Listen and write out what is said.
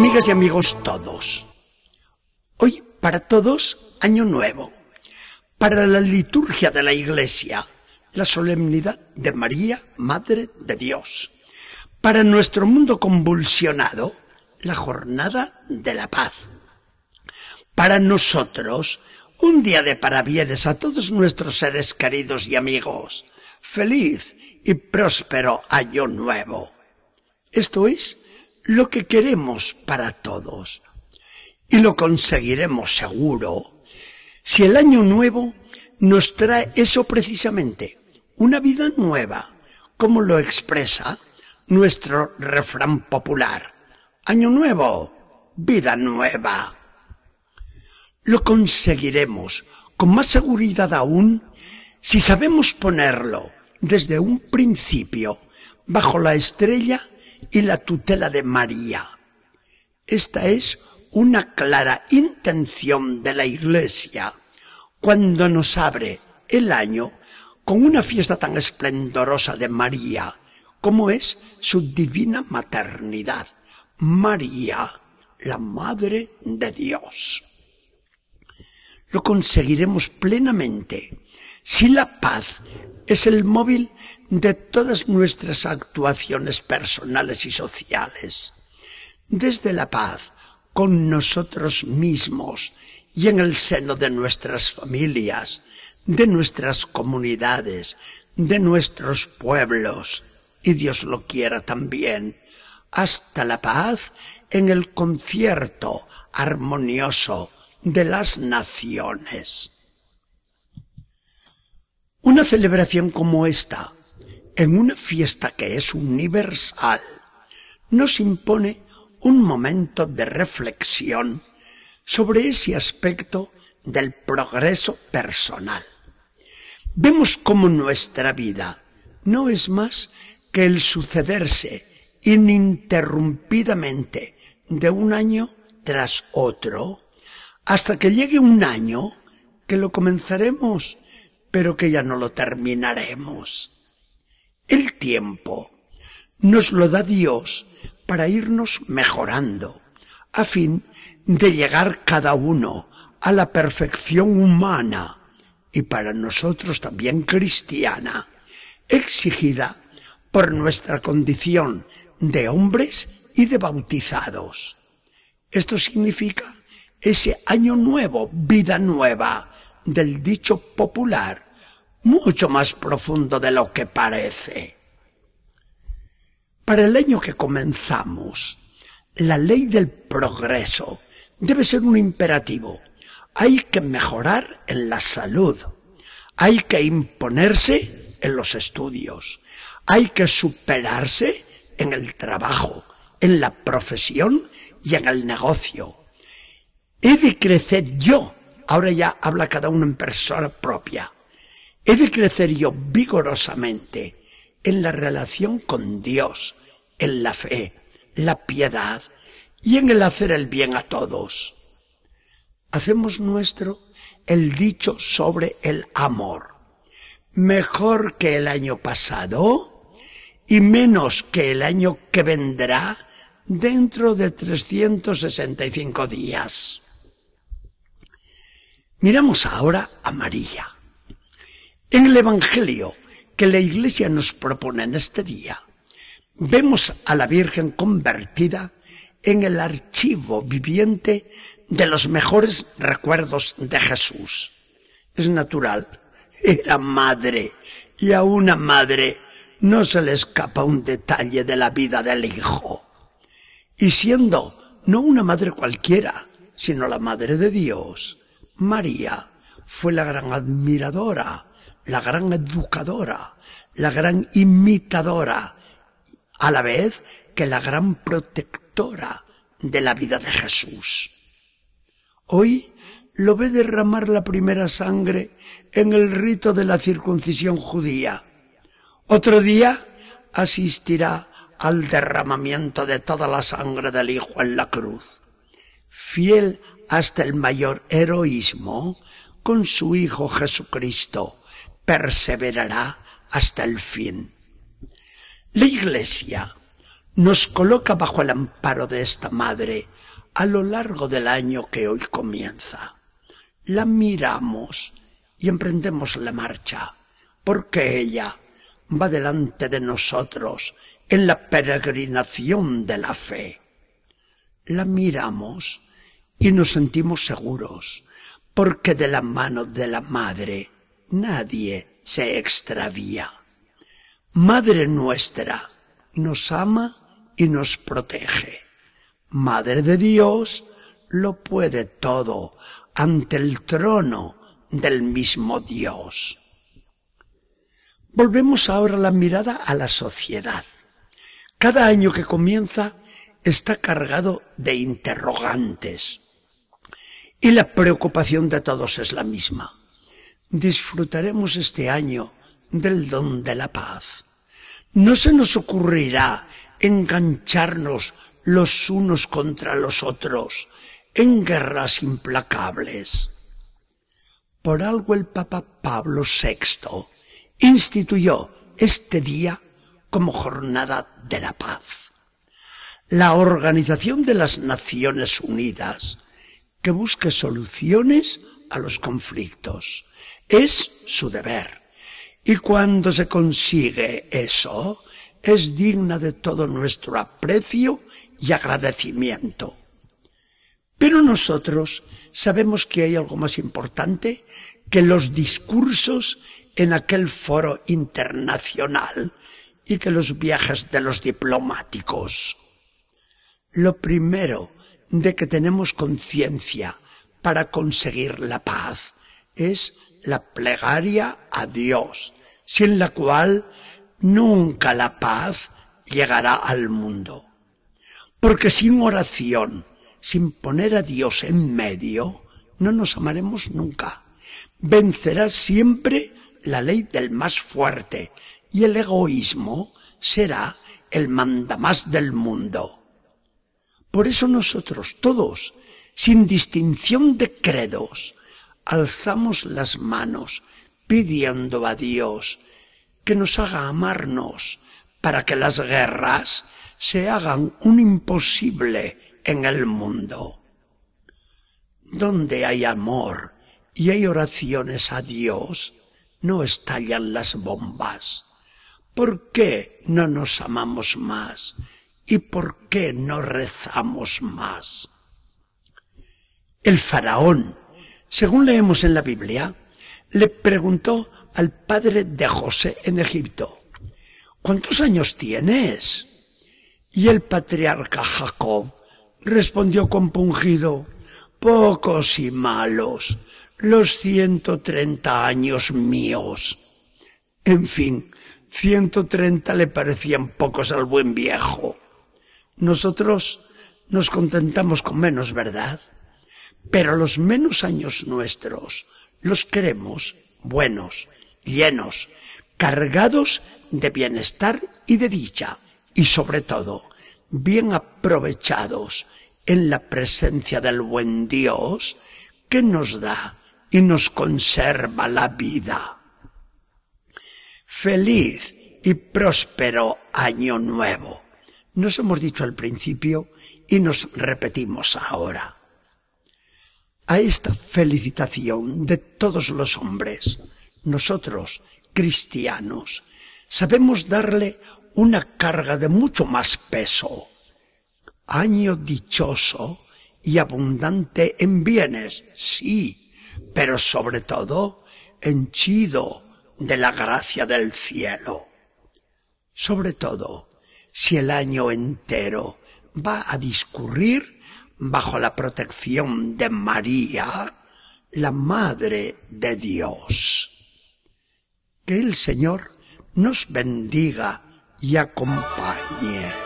Amigas y amigos todos, hoy para todos año nuevo, para la liturgia de la Iglesia, la solemnidad de María, Madre de Dios, para nuestro mundo convulsionado, la jornada de la paz. Para nosotros, un día de parabienes a todos nuestros seres queridos y amigos. Feliz y próspero año nuevo. Esto es lo que queremos para todos. Y lo conseguiremos seguro si el año nuevo nos trae eso precisamente, una vida nueva, como lo expresa nuestro refrán popular. Año nuevo, vida nueva. Lo conseguiremos con más seguridad aún si sabemos ponerlo desde un principio bajo la estrella y la tutela de María. Esta es una clara intención de la Iglesia cuando nos abre el año con una fiesta tan esplendorosa de María como es su divina maternidad. María, la Madre de Dios. Lo conseguiremos plenamente si la paz es el móvil de todas nuestras actuaciones personales y sociales. Desde la paz con nosotros mismos y en el seno de nuestras familias, de nuestras comunidades, de nuestros pueblos, y Dios lo quiera también, hasta la paz en el concierto armonioso de las naciones. Una celebración como esta, en una fiesta que es universal, nos impone un momento de reflexión sobre ese aspecto del progreso personal. Vemos cómo nuestra vida no es más que el sucederse ininterrumpidamente de un año tras otro, hasta que llegue un año que lo comenzaremos, pero que ya no lo terminaremos. El tiempo nos lo da Dios para irnos mejorando, a fin de llegar cada uno a la perfección humana y para nosotros también cristiana, exigida por nuestra condición de hombres y de bautizados. Esto significa ese año nuevo, vida nueva, del dicho popular, mucho más profundo de lo que parece. Para el año que comenzamos, la ley del progreso debe ser un imperativo. Hay que mejorar en la salud. Hay que imponerse en los estudios. Hay que superarse en el trabajo, en la profesión y en el negocio. He de crecer yo. Ahora ya habla cada uno en persona propia. He de crecer yo vigorosamente en la relación con Dios, en la fe, la piedad y en el hacer el bien a todos. Hacemos nuestro el dicho sobre el amor. Mejor que el año pasado y menos que el año que vendrá dentro de 365 días. Miramos ahora a María. En el Evangelio que la Iglesia nos propone en este día, vemos a la Virgen convertida en el archivo viviente de los mejores recuerdos de Jesús. Es natural, era madre, y a una madre no se le escapa un detalle de la vida del hijo. Y siendo no una madre cualquiera, sino la madre de Dios, María fue la gran admiradora, la gran educadora, la gran imitadora, a la vez que la gran protectora de la vida de Jesús. Hoy lo ve derramar la primera sangre en el rito de la circuncisión judía. Otro día asistirá al derramamiento de toda la sangre del Hijo en la cruz. Fiel hasta el mayor heroísmo, con su Hijo Jesucristo, perseverará hasta el fin. La Iglesia nos coloca bajo el amparo de esta madre a lo largo del año que hoy comienza. La miramos y emprendemos la marcha, porque ella va delante de nosotros en la peregrinación de la fe. La miramos y nos sentimos seguros, porque de la mano de la Madre nadie se extravía. Madre nuestra nos ama y nos protege. Madre de Dios lo puede todo ante el trono del mismo Dios. Volvemos ahora la mirada a la sociedad. Cada año que comienza está cargado de interrogantes. Y la preocupación de todos es la misma. Disfrutaremos este año del don de la paz. No se nos ocurrirá engancharnos los unos contra los otros en guerras implacables. Por algo el Papa Pablo VI instituyó este día como jornada de la paz. La Organización de las Naciones Unidas que busque soluciones a los conflictos. Es su deber. Y cuando se consigue eso, es digna de todo nuestro aprecio y agradecimiento. Pero nosotros sabemos que hay algo más importante que los discursos en aquel foro internacional y que los viajes de los diplomáticos. Lo primero de que tenemos conciencia para conseguir la paz es la plegaria a Dios, sin la cual nunca la paz llegará al mundo. Porque sin oración, sin poner a Dios en medio, no nos amaremos nunca. Vencerá siempre la ley del más fuerte y el egoísmo será el mandamás del mundo. Por eso nosotros todos, sin distinción de credos, alzamos las manos pidiendo a Dios que nos haga amarnos para que las guerras se hagan un imposible en el mundo. Donde hay amor y hay oraciones a Dios, no estallan las bombas. ¿Por qué no nos amamos más? ¿Y por qué no rezamos más? El faraón, según leemos en la Biblia, le preguntó al padre de José en Egipto, ¿cuántos años tienes? Y el patriarca Jacob respondió compungido, pocos y malos, los ciento treinta años míos. En fin, ciento treinta le parecían pocos al buen viejo. Nosotros nos contentamos con menos, ¿verdad? Pero los menos años nuestros los queremos buenos, llenos, cargados de bienestar y de dicha, y sobre todo, bien aprovechados en la presencia del buen Dios que nos da y nos conserva la vida. Feliz y próspero año nuevo nos hemos dicho al principio y nos repetimos ahora. A esta felicitación de todos los hombres, nosotros, cristianos, sabemos darle una carga de mucho más peso. Año dichoso y abundante en bienes, sí, pero sobre todo henchido de la gracia del cielo. Sobre todo, si el año entero va a discurrir bajo la protección de María, la Madre de Dios. Que el Señor nos bendiga y acompañe.